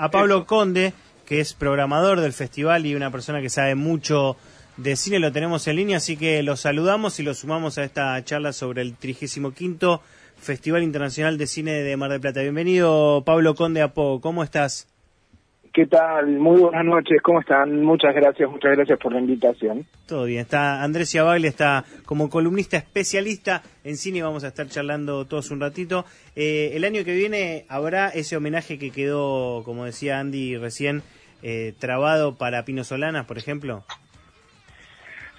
a Pablo Conde, que es programador del festival y una persona que sabe mucho de cine, lo tenemos en línea, así que lo saludamos y lo sumamos a esta charla sobre el 35 Festival Internacional de Cine de Mar del Plata. Bienvenido, Pablo Conde Apo, ¿cómo estás? ¿Qué tal? Muy buenas noches, ¿cómo están? Muchas gracias, muchas gracias por la invitación. Todo bien, está Andrés Ciabaglia, está como columnista especialista en cine vamos a estar charlando todos un ratito. Eh, el año que viene habrá ese homenaje que quedó, como decía Andy recién, eh, trabado para Pino Solanas, por ejemplo.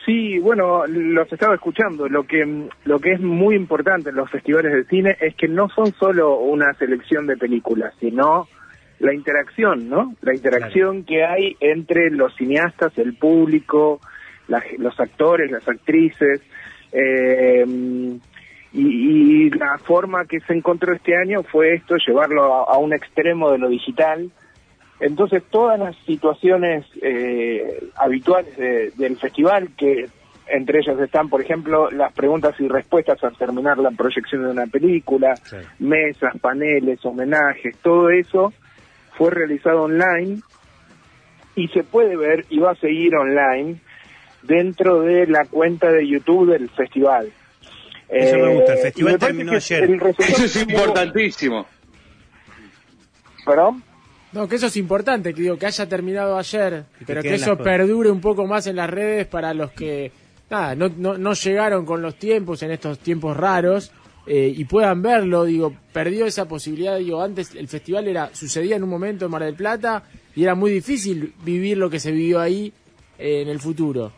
Sí, bueno, los estaba escuchando. Lo que, lo que es muy importante en los festivales de cine es que no son solo una selección de películas, sino la interacción, ¿no? La interacción que hay entre los cineastas, el público, los actores, las actrices, eh, y, la forma que se encontró este año fue esto, llevarlo a, un extremo de lo digital. Entonces todas las situaciones eh, habituales del festival, que entre ellas están, por ejemplo, las preguntas y respuestas al terminar la proyección de una película, mesas, paneles, homenajes, todo eso fue realizado online y se puede ver y va a seguir online dentro de la cuenta de YouTube del festival. Eso me gusta, el eh, festival terminó ayer. Eso es importantísimo. ¿Perdón? No, que eso es importante, que digo, que haya terminado ayer, pero que eso perdure un poco más en las redes para los que nada, no, no, no llegaron con los tiempos en estos tiempos raros eh, y puedan verlo, digo, perdió esa posibilidad, digo, antes el festival era sucedía en un momento en Mar del Plata y era muy difícil vivir lo que se vivió ahí eh, en el futuro.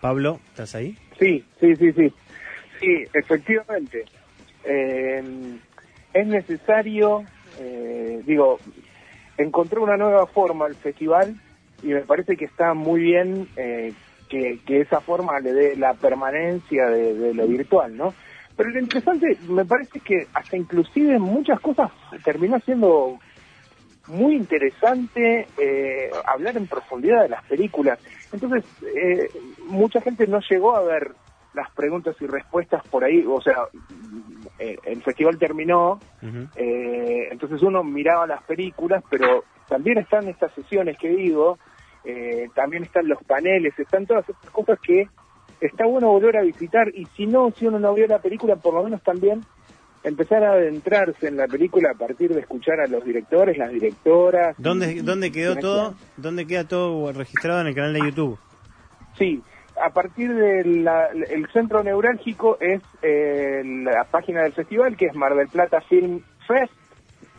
Pablo, ¿estás ahí? Sí, sí, sí, sí. Sí, efectivamente. Eh, es necesario, digo, encontré una nueva forma al festival y me parece que está muy bien que, esa forma le dé la permanencia de, lo virtual, ¿no? Pero lo interesante, me parece que hasta inclusive muchas cosas terminó siendo muy interesante eh, hablar en profundidad de las películas. Entonces, eh, mucha gente no llegó a ver las preguntas y respuestas por ahí, o sea, eh, el festival terminó, entonces uno miraba las películas, pero también están estas sesiones que digo, eh, también están los paneles, están todas estas cosas que está bueno volver a visitar y si no, si uno no vio la película, por lo menos también empezar a adentrarse en la película a partir de escuchar a los directores, las directoras. ¿Dónde, ¿dónde quedó todo? ¿Dónde queda todo registrado en el canal de YouTube? Sí, a partir del el centro neurálgico es eh, la página del festival, que es Mar del Plata Film Fest,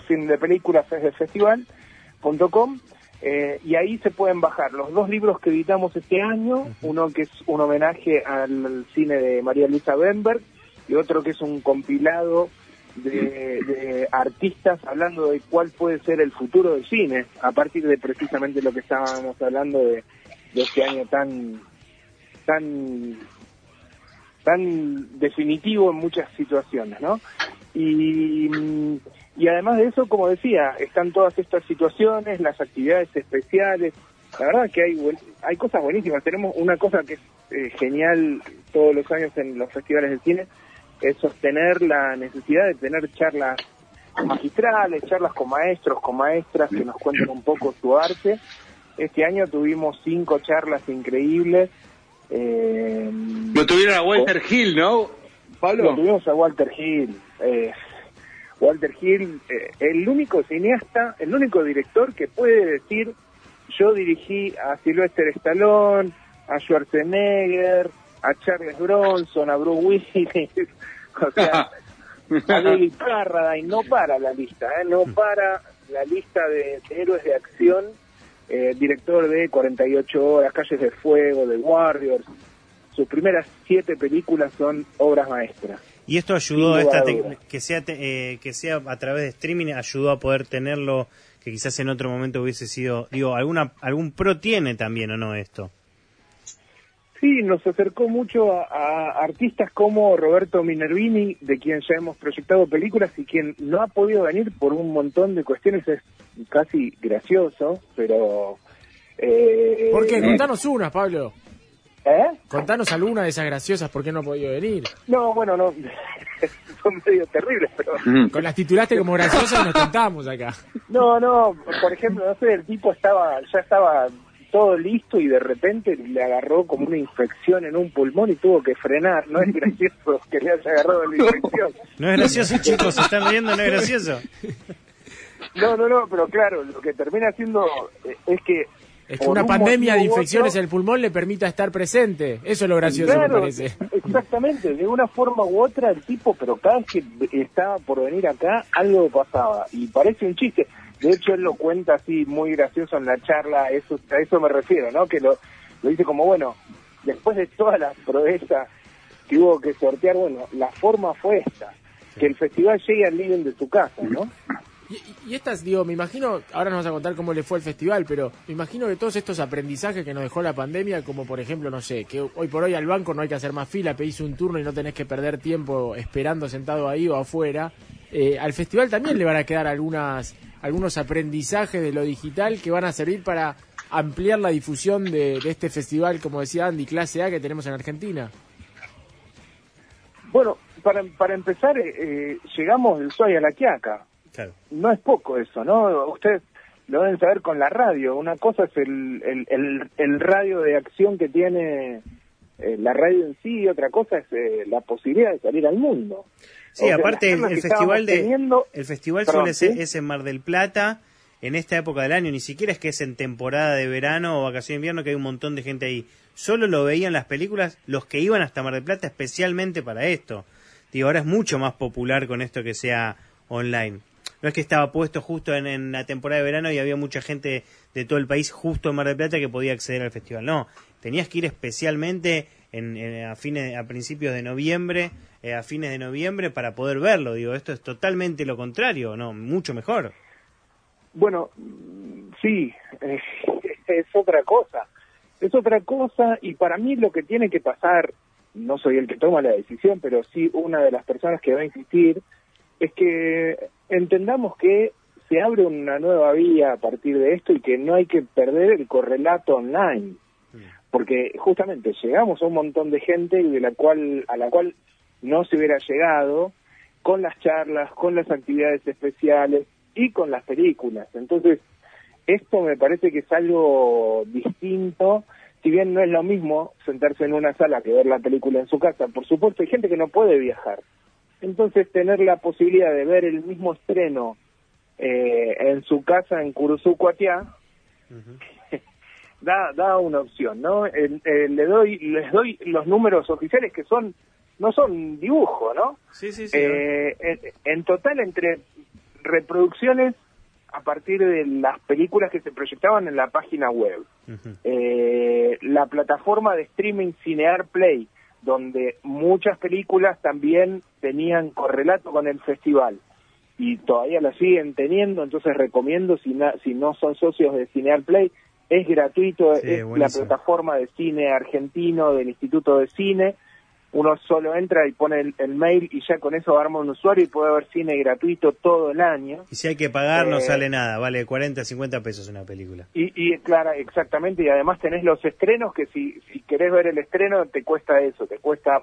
film de películas es del festival.com eh, y ahí se pueden bajar los dos libros que editamos este año, uno que es un homenaje al cine de María Luisa Benberg y otro que es un compilado de, artistas hablando de cuál puede ser el futuro del cine, a partir de precisamente lo que estábamos hablando de, de este año tan tan tan definitivo en muchas situaciones, ¿no? Y mm, y además de eso, como decía, están todas estas situaciones, las actividades especiales. La verdad que hay hay cosas buenísimas. Tenemos una cosa que es eh, genial todos los años en los festivales de cine, es sostener la necesidad de tener charlas magistrales, charlas con maestros, con maestras que nos cuenten un poco su arte. Este año tuvimos cinco charlas increíbles. Eh, Lo tuvieron a Walter Hill, ¿no, Pablo? Lo tuvimos a Walter Hill. Eh, Walter Hill, eh, el único cineasta, el único director que puede decir, yo dirigí a Sylvester Stallone, a Schwarzenegger, a Charles Bronson, a Bruce Willis, o sea, a David Carradine, no para la lista, ¿eh? no para la lista de, héroes de acción, eh, director de 48 horas, Calles de Fuego, de Warriors, sus primeras siete películas son obras maestras. Y esto ayudó, esta que, sea, eh, que sea a través de streaming, ayudó a poder tenerlo, que quizás en otro momento hubiese sido, digo, alguna algún pro tiene también o no esto. Sí, nos acercó mucho a, artistas como Roberto Minervini, de quien ya hemos proyectado películas y quien no ha podido venir por un montón de cuestiones, es casi gracioso, pero... Eh, ¿Por qué? Contanos una, Pablo. ¿Eh? Contanos alguna de esas graciosas, ¿por qué no ha podido venir? No, bueno, no, son medio terribles, pero... Con las titulaste como graciosas y nos contamos acá. No, no, por ejemplo, no sé, el tipo estaba, ya estaba todo listo y de repente le agarró como una infección en un pulmón y tuvo que frenar. No es gracioso que le haya agarrado la infección. No es gracioso, chicos, se están riendo, no es gracioso. No, no, no, pero claro, lo que termina haciendo eh, es que es que una pandemia de infecciones en el pulmón le permita estar presente. Eso es lo gracioso, me parece. Exactamente, de una forma u otra el tipo, pero cada vez que estaba por venir acá, algo pasaba. Y parece un chiste. De hecho, él lo cuenta así muy gracioso en la charla, eso, a eso me refiero, ¿no? Que lo, lo dice como, bueno, después de todas las proezas que hubo que sortear, bueno, la forma fue esta, que el festival llegue al living de su casa, ¿no? Y, estas, digo, me imagino, ahora nos vas a contar cómo le fue el festival, pero me imagino que todos estos aprendizajes que nos dejó la pandemia, como por ejemplo, no sé, que hoy por hoy al banco no hay que hacer más fila, pedís un turno y no tenés que perder tiempo esperando sentado ahí o afuera, eh, al festival también le van a quedar algunas, algunos aprendizajes de lo digital que van a servir para ampliar la difusión de, este festival, como decía Andy, clase A que tenemos en Argentina. Bueno, para, para empezar, eh, eh llegamos del Soy a la Quiaca. No es poco eso, ¿no? Ustedes lo deben saber con la radio. Una cosa es el, el, el, radio de acción que tiene eh, la radio en sí y otra cosa es eh, la posibilidad de salir al mundo. Sí, aparte el, festival de el festival suele ser es en Mar del Plata en esta época del año, ni siquiera es que es en temporada de verano o vacación de invierno que hay un montón de gente ahí. Solo lo veían las películas los que iban hasta Mar del Plata especialmente para esto. Digo, ahora es mucho más popular con esto que sea online no es que estaba puesto justo en, la temporada de verano y había mucha gente de todo el país justo en Mar del Plata que podía acceder al festival. No, tenías que ir especialmente en, a fines, a principios de noviembre, eh, a fines de noviembre para poder verlo. Digo, esto es totalmente lo contrario, no, mucho mejor. Bueno, sí, es otra cosa. Es otra cosa y para mí lo que tiene que pasar, no soy el que toma la decisión, pero sí una de las personas que va a insistir, es que entendamos que se abre una nueva vía a partir de esto y que no hay que perder el correlato online, porque justamente llegamos a un montón de gente y de la cual a la cual no se hubiera llegado con las charlas, con las actividades especiales y con las películas. Entonces, esto me parece que es algo distinto, si bien no es lo mismo sentarse en una sala que ver la película en su casa, por supuesto hay gente que no puede viajar, entonces, tener la posibilidad de ver el mismo estreno eh, en su casa en Curuzucuatiá da, da una opción, ¿no? le doy, les doy los números oficiales que son no son dibujo, ¿no? Sí, sí, sí. Eh, en, total, entre reproducciones a partir de las películas que se proyectaban en la página web, eh, la plataforma de streaming Cinear Play, donde muchas películas también tenían correlato con el festival y todavía la siguen teniendo, entonces recomiendo si, si no son socios de Cinear Play, es gratuito, es la plataforma de cine argentino del Instituto de Cine, uno solo entra y pone el, mail y ya con eso arma un usuario y puede ver cine gratuito todo el año. Y si hay que pagar no eh, sale nada, vale 40, 50 pesos una película. Y, y claro, exactamente, y además tenés los estrenos que si, si querés ver el estreno te cuesta eso, te cuesta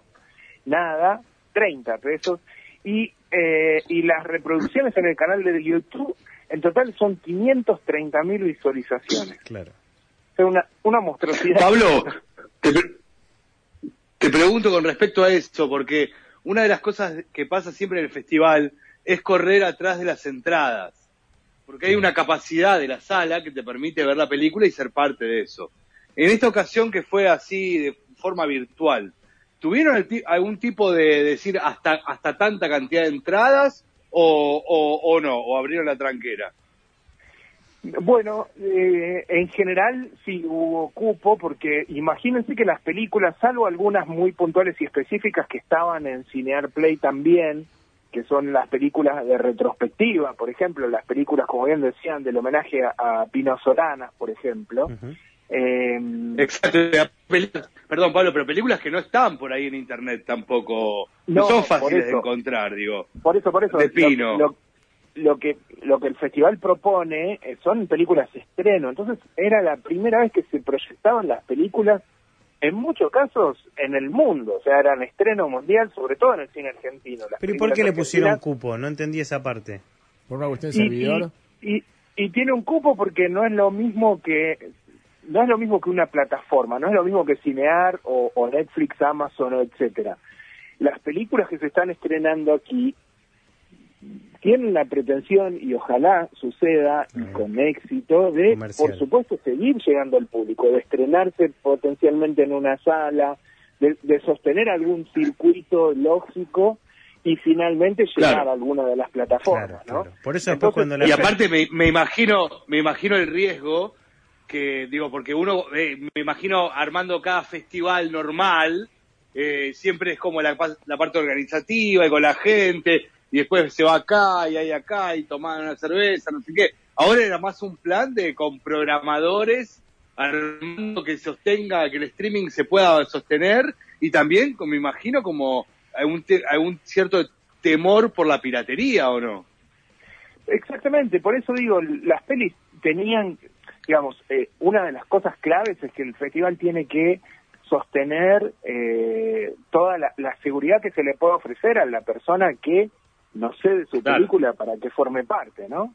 nada, 30 pesos. Y, eh, y las reproducciones en el canal de YouTube, en total son 530 mil visualizaciones. Claro. Es una, una monstruosidad. Pablo, te pregunto con respecto a eso, porque una de las cosas que pasa siempre en el festival es correr atrás de las entradas, porque hay una capacidad de la sala que te permite ver la película y ser parte de eso. En esta ocasión que fue así de forma virtual, ¿tuvieron algún tipo de decir hasta, hasta tanta cantidad de entradas o, o no, o abrieron la tranquera? Bueno, eh, en general sí hubo cupo, porque imagínense que las películas, salvo algunas muy puntuales y específicas que estaban en Cinear Play también, que son las películas de retrospectiva, por ejemplo, las películas, como bien decían, del homenaje a, Pino Soranas, por ejemplo. Em, Exacto, perdón Pablo, pero películas que no están por ahí en internet tampoco, no, son fáciles de encontrar, digo. Por eso, por eso. De Pino lo que lo que el festival propone eh, son películas estreno entonces era la primera vez que se proyectaban las películas en muchos casos en el mundo, o sea, eran estreno mundial, sobre todo en el cine argentino. Pero ¿y por qué le pusieron cupo? No entendí esa parte. ¿Por una cuestión de servidor? Y, y, tiene un cupo porque no es lo mismo que no es lo mismo que una plataforma, no es lo mismo que Cinear o, o Netflix, Amazon, etcétera. Las películas que se están estrenando aquí tienen la pretensión, y ojalá suceda y con éxito, de, por supuesto, seguir llegando al público, de estrenarse potencialmente en una sala, de, sostener algún circuito lógico y finalmente llegar a alguna de las plataformas, ¿no? Por eso cuando Y aparte me, imagino, me imagino el riesgo que, digo, porque uno, eh, me imagino armando cada festival normal, eh, siempre es como la, la parte organizativa y con la gente, y después se va acá y hay acá y toman una cerveza, no sé qué. Ahora era más un plan de con programadores armando que sostenga, que el streaming se pueda sostener y también, me imagino, como algún, algún cierto temor por la piratería o no. Exactamente, por eso digo, las pelis tenían, digamos, eh, una de las cosas claves es que el festival tiene que sostener eh, toda la, seguridad que se le puede ofrecer a la persona que no sé de su película para que forme parte, ¿no?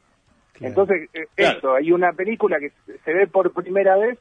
Entonces, eh, eso, hay una película que se ve por primera vez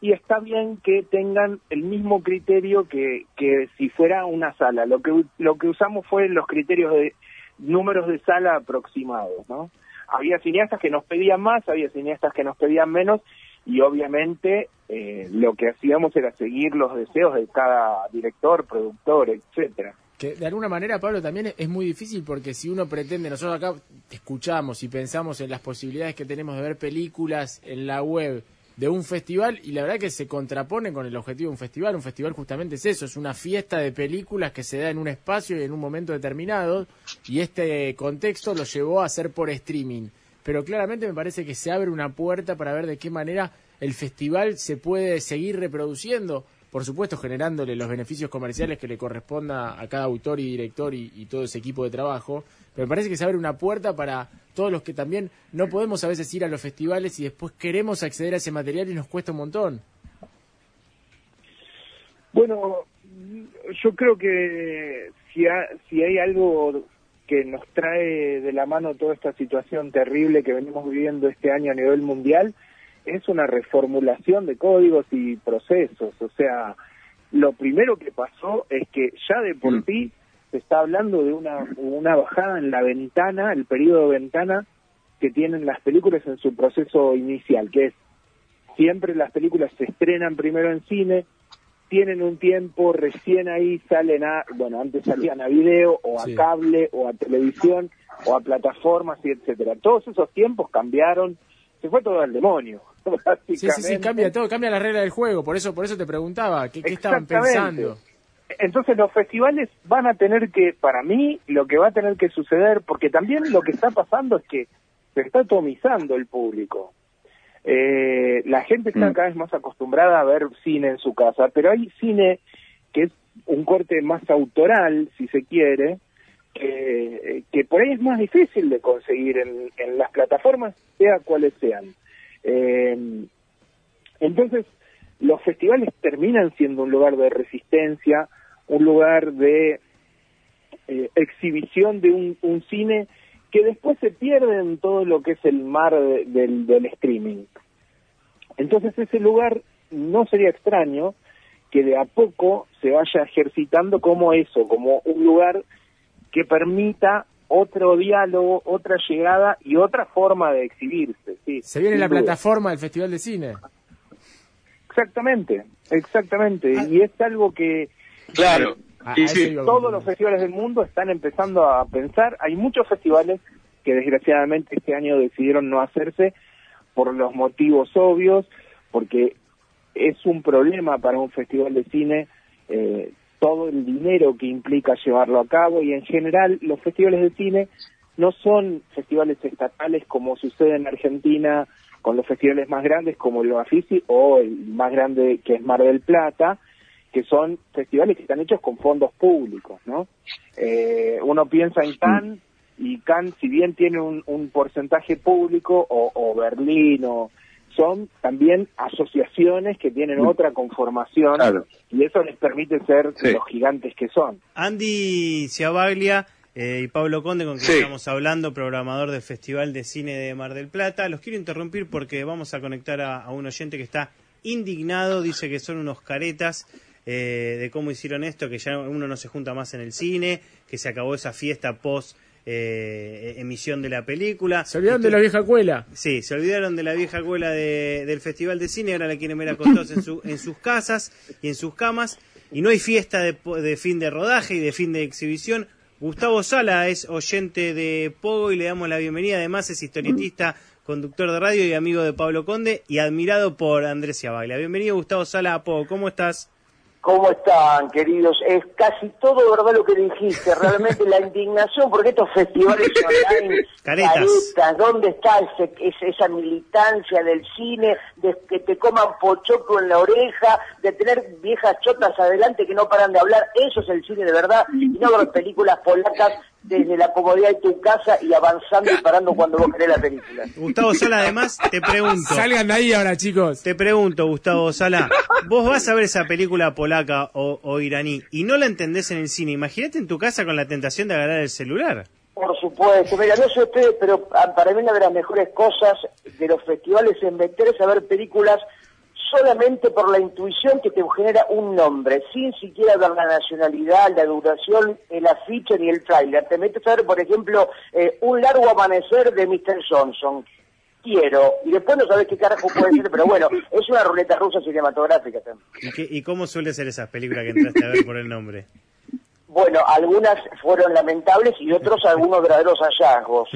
y está bien que tengan el mismo criterio que, que si fuera una sala. Lo que, lo que usamos fue los criterios de números de sala aproximados, ¿no? Había cineastas que nos pedían más, había cineastas que nos pedían menos y obviamente eh, lo que hacíamos era seguir los deseos de cada director, productor, etcétera de alguna manera, Pablo, también es muy difícil porque si uno pretende, nosotros acá escuchamos y pensamos en las posibilidades que tenemos de ver películas en la web de un festival y la verdad que se contrapone con el objetivo de un festival. Un festival justamente es eso, es una fiesta de películas que se da en un espacio y en un momento determinado y este contexto lo llevó a hacer por streaming. Pero claramente me parece que se abre una puerta para ver de qué manera el festival se puede seguir reproduciendo por supuesto generándole los beneficios comerciales que le corresponda a cada autor y director y, todo ese equipo de trabajo, pero me parece que se abre una puerta para todos los que también no podemos a veces ir a los festivales y después queremos acceder a ese material y nos cuesta un montón. Bueno, yo creo que si, si hay algo que nos trae de la mano toda esta situación terrible que venimos viviendo este año a nivel mundial, es una reformulación de códigos y procesos. O sea, lo primero que pasó es que ya de por mm. sí se está hablando de una, una bajada en la ventana, el periodo de ventana que tienen las películas en su proceso inicial, que es siempre las películas se estrenan primero en cine, tienen un tiempo, recién ahí salen a, bueno, antes salían a video o a cable o a televisión o a plataformas y etcétera. Todos esos tiempos cambiaron, se fue todo al demonio. Sí, sí, sí, cambia todo, cambia la regla del juego, por eso, por eso te preguntaba, ¿qué, estaban pensando? Entonces los festivales van a tener que, para mí, lo que va a tener que suceder, porque también lo que está pasando es que se está atomizando el público. Eh, la gente está mm. cada vez más acostumbrada a ver cine en su casa, pero hay cine que es un corte más autoral, si se quiere, que, que por ahí es más difícil de conseguir en, en las plataformas, sea cuales sean. Eh, entonces, los festivales terminan siendo un lugar de resistencia, un lugar de eh, exhibición de un, cine que después se pierde en todo lo que es el mar del, del streaming. Entonces ese lugar no sería extraño que de a poco se vaya ejercitando como eso, como un lugar que permita otro diálogo, otra llegada y otra forma de exhibirse. Sí, Se viene la plataforma del Festival de Cine. Exactamente, exactamente. Ah. Y es algo que... Claro. Ah, todos los festivales del mundo están empezando a pensar. Hay muchos festivales que desgraciadamente este año decidieron no hacerse por los motivos obvios, porque es un problema para un festival de cine eh, todo el dinero que implica llevarlo a cabo y en general los festivales de cine no son festivales estatales como sucede en Argentina con los festivales más grandes como el Bafisi o el más grande que es Mar del Plata, que son festivales que están hechos con fondos públicos, ¿no? Eh, uno piensa en Cannes y Cannes, si bien tiene un, porcentaje público, o Berlín o son también asociaciones que tienen mm. otra conformación y eso les permite ser los gigantes que son. Andy Ciabaglia eh, y Pablo Conde, con quien estamos hablando, programador del Festival de Cine de Mar del Plata. Los quiero interrumpir porque vamos a conectar a, un oyente que está indignado, dice que son unos caretas. Eh, de cómo hicieron esto, que ya uno no se junta más en el cine, que se acabó esa fiesta post eh, emisión de la película. Se olvidaron de la vieja cuela. Sí, se olvidaron de la vieja cuela del Festival de Cine, ahora la quieren ver acostados en, su, en sus casas y en sus camas. Y no hay fiesta de, de fin de rodaje y de fin de exhibición. Gustavo Sala es oyente de Pogo y le damos la bienvenida. Además es historietista, conductor de radio y amigo de Pablo Conde y admirado por Andrés Ciabaglia. Bienvenido Gustavo Sala a Pogo. ¿Cómo estás? ¿Cómo están, queridos? Es casi todo verdad lo que dijiste. Realmente la indignación, porque estos festivales online, caretas, ¿dónde está esa militancia del cine, de que te coman pochoco en la oreja, de tener viejas chotas adelante que no paran de hablar? Eso es el cine de verdad, y no ver películas polacas desde la comodidad de tu casa y avanzando y parando cuando vos querés la película. Gustavo Sala, además, te pregunto. Salgan de ahí ahora, chicos. Te pregunto, Gustavo Sala, vos vas a ver esa película polaca o, iraní y no la entendés en el cine. Imagínate en tu casa con la tentación de agarrar el celular. Por supuesto, mira, no sé ustedes, pero para mí una de las mejores cosas de los festivales es meterse a ver películas solamente por la intuición que te genera un nombre, sin siquiera ver la nacionalidad, la duración, el afiche ni el trailer. Te metes a ver, por ejemplo, eh, Un largo amanecer de Mr. Johnson. Quiero. Y después no sabes qué carajo puede ser, pero bueno, es una ruleta rusa cinematográfica también. ¿Y, cómo suele ser esas películas que entraste a ver por el nombre? Bueno, algunas fueron lamentables y otros algunos verdaderos hallazgos.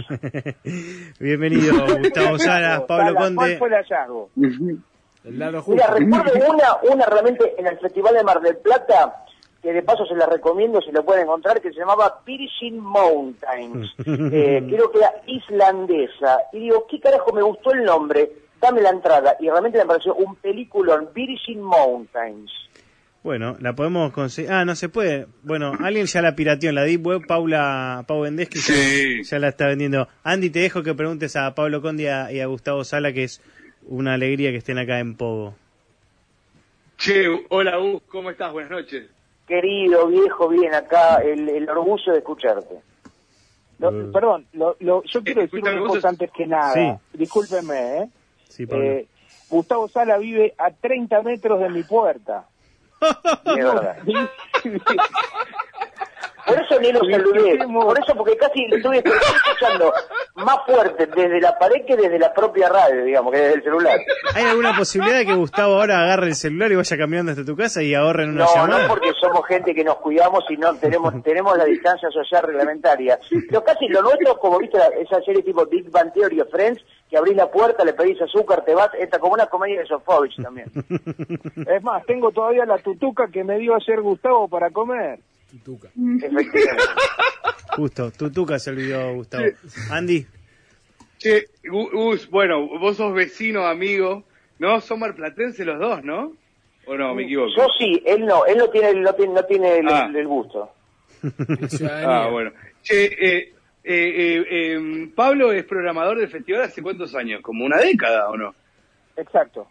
Bienvenido, Gustavo Salas, Pablo Conde. ¿Cuál fue el hallazgo? Mira, recuerdo una, una realmente en el Festival de Mar del Plata, que de paso se la recomiendo si lo pueden encontrar, que se llamaba Pirgin Mountains. Eh, creo que era islandesa. Y digo, ¿qué carajo me gustó el nombre? Dame la entrada. Y realmente me pareció un peliculón, Virgin Mountains. Bueno, la podemos conseguir. Ah, no se puede. Bueno, alguien ya la pirateó en la Deep Web. Paula Pau Vendeschi ya, la está vendiendo. Andy, te dejo que preguntes a Pablo Condi y a Gustavo Sala, que es una alegría que estén acá en Pogo. Che, hola Gus, ¿cómo estás? Buenas noches. Querido, viejo, bien acá, el, orgullo de escucharte. Mm. Perdón, lo, yo quiero decir una cosa antes que nada. Sí. Discúlpeme, ¿eh? Sí, eh, Gustavo Sala vive a 30 metros de mi puerta. Por eso ni lo saludé. Por eso, porque casi estuve escuchando más fuerte desde la pared que desde la propia radio, digamos, que desde el celular. ¿Hay alguna posibilidad de que Gustavo ahora agarre el celular y vaya caminando hasta tu casa y ahorren una no, No, porque somos gente que nos cuidamos y no tenemos tenemos la distancia social reglamentaria. Pero casi lo nuestro, como viste esa serie tipo Big Bang Theory o Friends, que abrís la puerta, le pedís azúcar, te vas, está como una comedia de Sofovich también. es más, tengo todavía la tutuca que me dio ayer Gustavo para comer. Tutuca. Justo, Tutuca se olvidó, Gustavo. Andy. Che, Gus, bueno, vos sos vecino, amigo, ¿no? Son marplatenses los dos, ¿no? ¿O no, me equivoco? Yo sí, él no, él no tiene, no tiene, no tiene el, ah. gusto. ah, bueno. Che, eh, eh, eh, em, Pablo es programador del festival hace cuántos años, como una década, ¿o no? Exacto.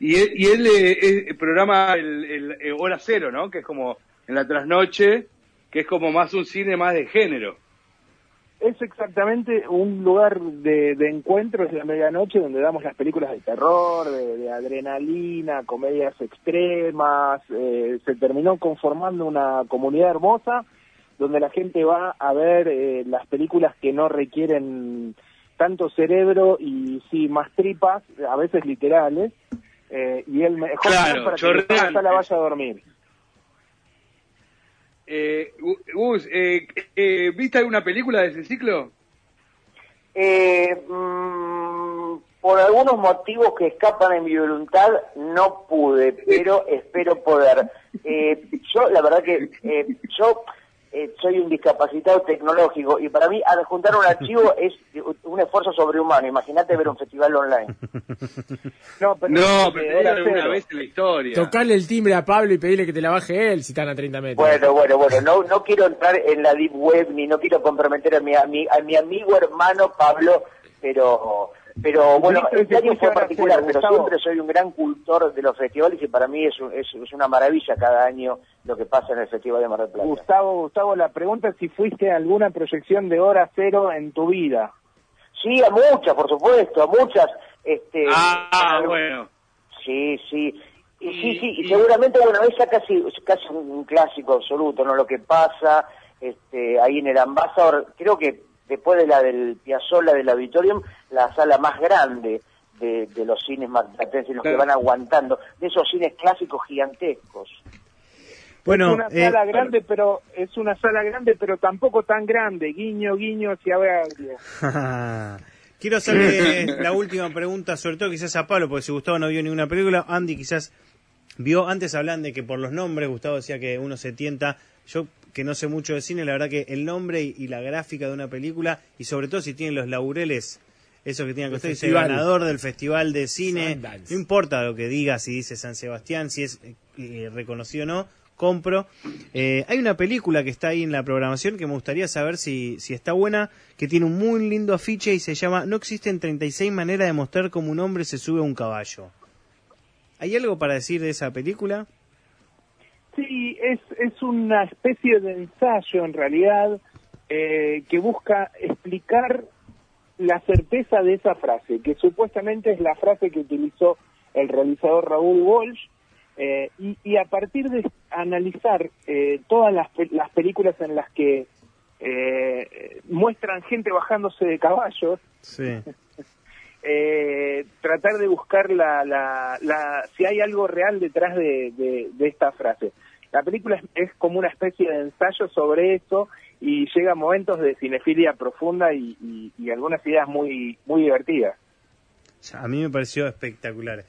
Y él, y él eh, programa el, el, Hora Cero, ¿no? Que es como en la trasnoche, que es como más un cine más de género. Es exactamente un lugar de, de encuentros de la medianoche donde damos las películas de terror, de, adrenalina, comedias extremas. Eh, se terminó conformando una comunidad hermosa donde la gente va a ver eh, las películas que no requieren tanto cerebro y sí más tripas, a veces literales, eh, y el mejor claro, para que la vaya a dormir. Eh, Gus, eh, eh, ¿viste alguna película de ese ciclo? Eh, mm, por algunos motivos que escapan de mi voluntad, no pude, pero espero poder. Eh, yo, la verdad que yo eh, soy un discapacitado tecnológico y para mí adjuntar un archivo es un esfuerzo sobrehumano. Imagínate ver un festival online. no, pero, no, pero vez en la historia. Tocarle el timbre a Pablo y pedirle que te la baje él si están a 30 metros. Bueno, bueno, bueno, no, no quiero entrar en la deep web ni no quiero comprometer a mi, a mi, a mi amigo hermano Pablo, pero Pero bueno, este año fue particular, pero siempre soy un gran cultor de los festivales y para mí es, es, una maravilla cada año lo que pasa en el Festival de Mar del Plata. Gustavo, Gustavo, la pregunta es si fuiste a alguna proyección de hora cero en tu vida. Sí, a muchas, por supuesto, a muchas. Este, ah, bueno. Sí, sí. Y, sí, sí, y, seguramente, bueno, es casi, casi un clásico absoluto, ¿no? Lo que pasa este, ahí en el Ambassador, creo que después de la del Piazzolla del Auditorium, la sala más grande de, los cines marplatenses, los que van aguantando, de esos cines clásicos gigantescos. Bueno, es una eh, sala grande, pero es una sala grande, pero tampoco tan grande. Guiño, guiño hacia abajo. Quiero hacerle la última pregunta, sobre todo quizás a Pablo, porque si Gustavo no vio ninguna película, Andy quizás vio, antes hablan de que por los nombres, Gustavo decía que uno se tienta, yo que no sé mucho de cine, la verdad que el nombre y, la gráfica de una película, y sobre todo si tiene los laureles, eso que tiene que usted dice ganador del festival de cine, no importa lo que diga, si dice San Sebastián, si es eh, reconocido o no, compro. Eh, hay una película que está ahí en la programación que me gustaría saber si, si está buena, que tiene un muy lindo afiche y se llama No existen 36 maneras de mostrar cómo un hombre se sube a un caballo. ¿Hay algo para decir de esa película? Sí, es, es una especie de ensayo en realidad eh, que busca explicar la certeza de esa frase, que supuestamente es la frase que utilizó el realizador Raúl Walsh, eh, y, a partir de analizar eh, todas las, las, películas en las que muestran gente bajándose de caballos, tratar de buscar la, la, si hay algo real detrás de esta frase. La película es, como una especie de ensayo sobre eso y llega a momentos de cinefilia profunda y, algunas ideas muy, muy divertidas. A mí me pareció espectacular.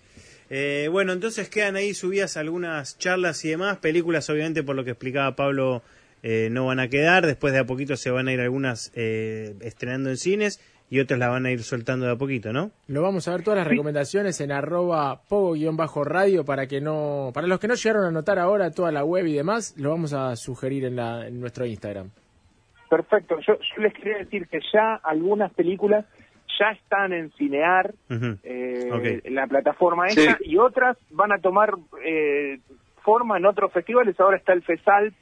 Eh, bueno, entonces quedan ahí subidas algunas charlas y demás. Películas, obviamente, por lo que explicaba Pablo, eh, no van a quedar. Después de a poquito se van a ir algunas eh, estrenando en cines y otras la van a ir soltando de a poquito, ¿no? Lo vamos a ver todas las recomendaciones en arroba pogo-radio para que no, para los que no llegaron a notar ahora toda la web y demás, lo vamos a sugerir en, la, en nuestro Instagram. Perfecto, yo, les quería decir que ya algunas películas ya están en Cinear, eh, la plataforma esa, y otras van a tomar eh, forma en otros festivales. Ahora está el FESAL,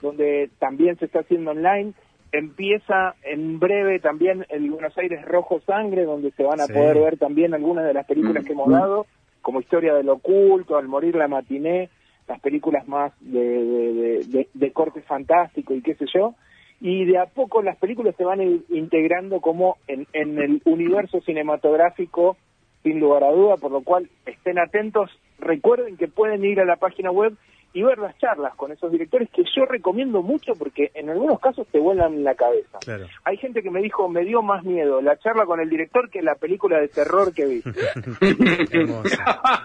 donde también se está haciendo online empieza en breve también el Buenos Aires Rojo Sangre, donde se van a poder ver también algunas de las películas que hemos mm. dado, como Historia del Oculto, Al Morir la Matiné, las películas más de, de, corte fantástico y qué sé yo. Y de a poco las películas se van integrando como en, el universo cinematográfico, sin lugar a duda, por lo cual estén atentos. Recuerden que pueden ir a la página web y ver las charlas con esos directores que yo recomiendo mucho porque en algunos casos te vuelan la cabeza. Hay gente que me dijo, me dio más miedo la charla con el director que la película de terror que vi.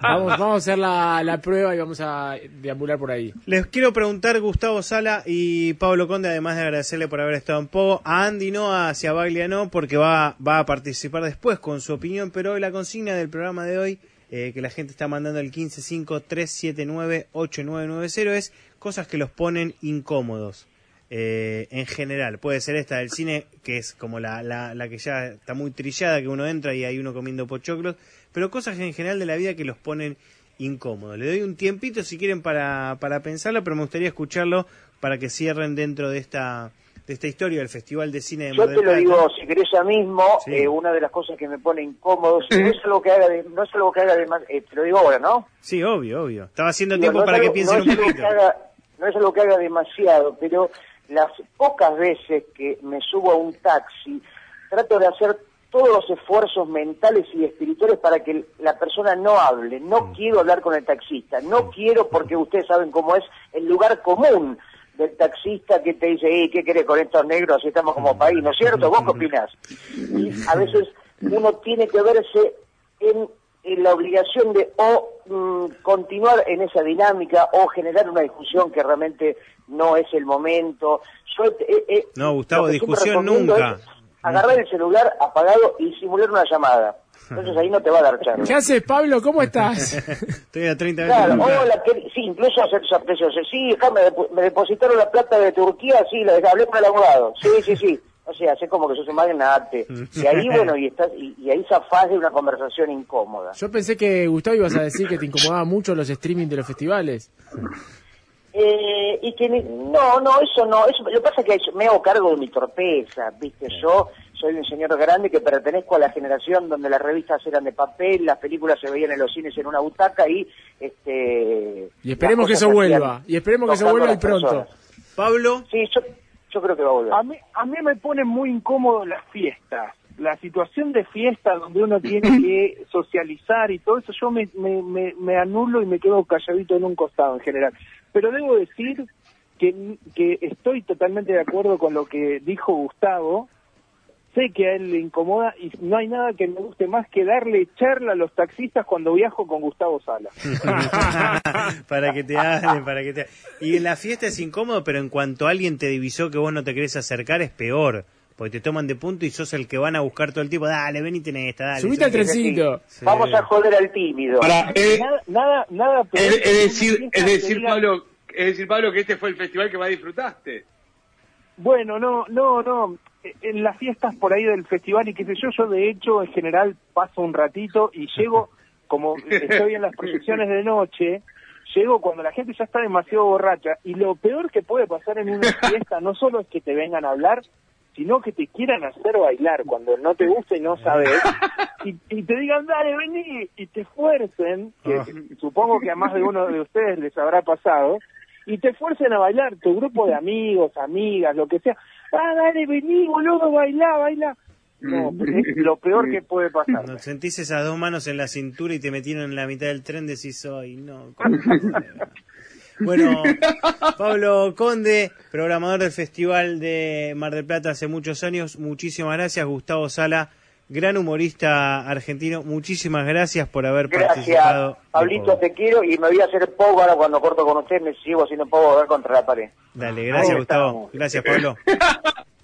vamos, vamos a hacer la, la, prueba y vamos a deambular por ahí. Les quiero preguntar, Gustavo Sala y Pablo Conde, además de agradecerle por haber estado en Pogo, a Andy no, hacia Baglia no, porque va, va a participar después con su opinión, pero hoy la consigna del programa de hoy eh, que la gente está mandando al 1553798990 es cosas que los ponen incómodos. Eh, en general, puede ser esta del cine, que es como la, la, que ya está muy trillada, que uno entra y hay uno comiendo pochoclos, pero cosas en general de la vida que los ponen incómodos. Le doy un tiempito si quieren para, para pensarlo, pero me gustaría escucharlo para que cierren dentro de esta de esta historia del Festival de Cine de Mar Yo te lo digo, si querés ya mismo, eh, una de las cosas que me pone incómodo, no es algo que haga de, no es algo que haga de eh, te lo digo ahora, ¿no? Sí, obvio, obvio. Estaba haciendo tiempo para que piensen un poquito. no es algo que haga demasiado, pero las pocas veces que me subo a un taxi, trato de hacer todos los esfuerzos mentales y espirituales para que la persona no hable. No mm. quiero hablar con el taxista, no mm. quiero porque ustedes saben cómo es el lugar común del taxista que te dice, ¿qué querés con estos negros? Así estamos como país, ¿no es cierto? ¿Vos qué opinás? Y a veces uno tiene que verse en, la obligación de o mm, continuar en esa dinámica o generar una discusión que realmente no es el momento. no, Gustavo, discusión nunca. agarrar el celular apagado y simular una llamada. Entonces ahí no te va a dar charla. ¿Qué haces, Pablo? ¿Cómo estás? Estoy a 30 Claro, hola, sí, incluso hacer esos precios. Sí, me, me, depositaron la plata de Turquía, sí, la hablé con el abogado. Sí, sí, sí. O sea, hace como que sos un magnate. Y ahí, bueno, y, estás, y, ahí zafás de una conversación incómoda. Yo pensé que, Gustavo, ibas a decir que te incomodaba mucho los streaming de los festivales. Eh, y que no, no, eso no, eso, lo que pasa es que me hago cargo de mi torpeza, viste, yo soy un señor grande que pertenezco a la generación donde las revistas eran de papel, las películas se veían en los cines en una butaca y este y esperemos que eso vuelva, y esperemos que eso vuelva pronto. Pablo, sí, yo, yo creo que va a volver. A mí, a mí me pone muy incómodo las fiestas la situación de fiesta donde uno tiene que socializar y todo eso, yo me, me, me, anulo y me quedo calladito en un costado en general. Pero debo decir que, que estoy totalmente de acuerdo con lo que dijo Gustavo. Sé que a él le incomoda y no hay nada que me guste más que darle charla a los taxistas cuando viajo con Gustavo Sala. para que te hablen, para que te... Y en la fiesta es incómodo, pero en cuanto alguien te divisó que vos no te querés acercar, es peor porque te toman de punto y sos el que van a buscar todo el tiempo. Dale, ven y tenés esta, dale. Subite al trencito. Vamos a joder al tímido. Eh, nada, nada, es, decir, es decir, Pablo, es decir, Pablo, que este fue el festival que más disfrutaste. Bueno, no, no, no. En las fiestas por ahí del festival y qué sé yo, yo de hecho en general paso un ratito y llego, como estoy en las proyecciones de noche, llego cuando la gente ya está demasiado borracha y lo peor que puede pasar en una fiesta no solo es que te vengan a hablar, sino que te quieran hacer bailar cuando no te gusta y no sabes, y, te digan, dale, vení, y te fuercen, que ah. supongo que a más de uno de ustedes les habrá pasado, y te fuercen a bailar, tu grupo de amigos, amigas, lo que sea, ah, dale, vení, boludo, bailá, bailá. No, mm. es lo peor que puede pasar. Cuando sentís esas dos manos en la cintura y te metieron en la mitad del tren, decís, ay, no. Bueno, Pablo Conde, programador del Festival de Mar del Plata hace muchos años, muchísimas gracias. Gustavo Sala, gran humorista argentino, muchísimas gracias por haber participado. Pablito, te quiero y me voy a hacer poco ahora cuando corto con usted, me sigo haciendo poco a ver contra la pared. Dale, gracias Gustavo. Gracias Pablo.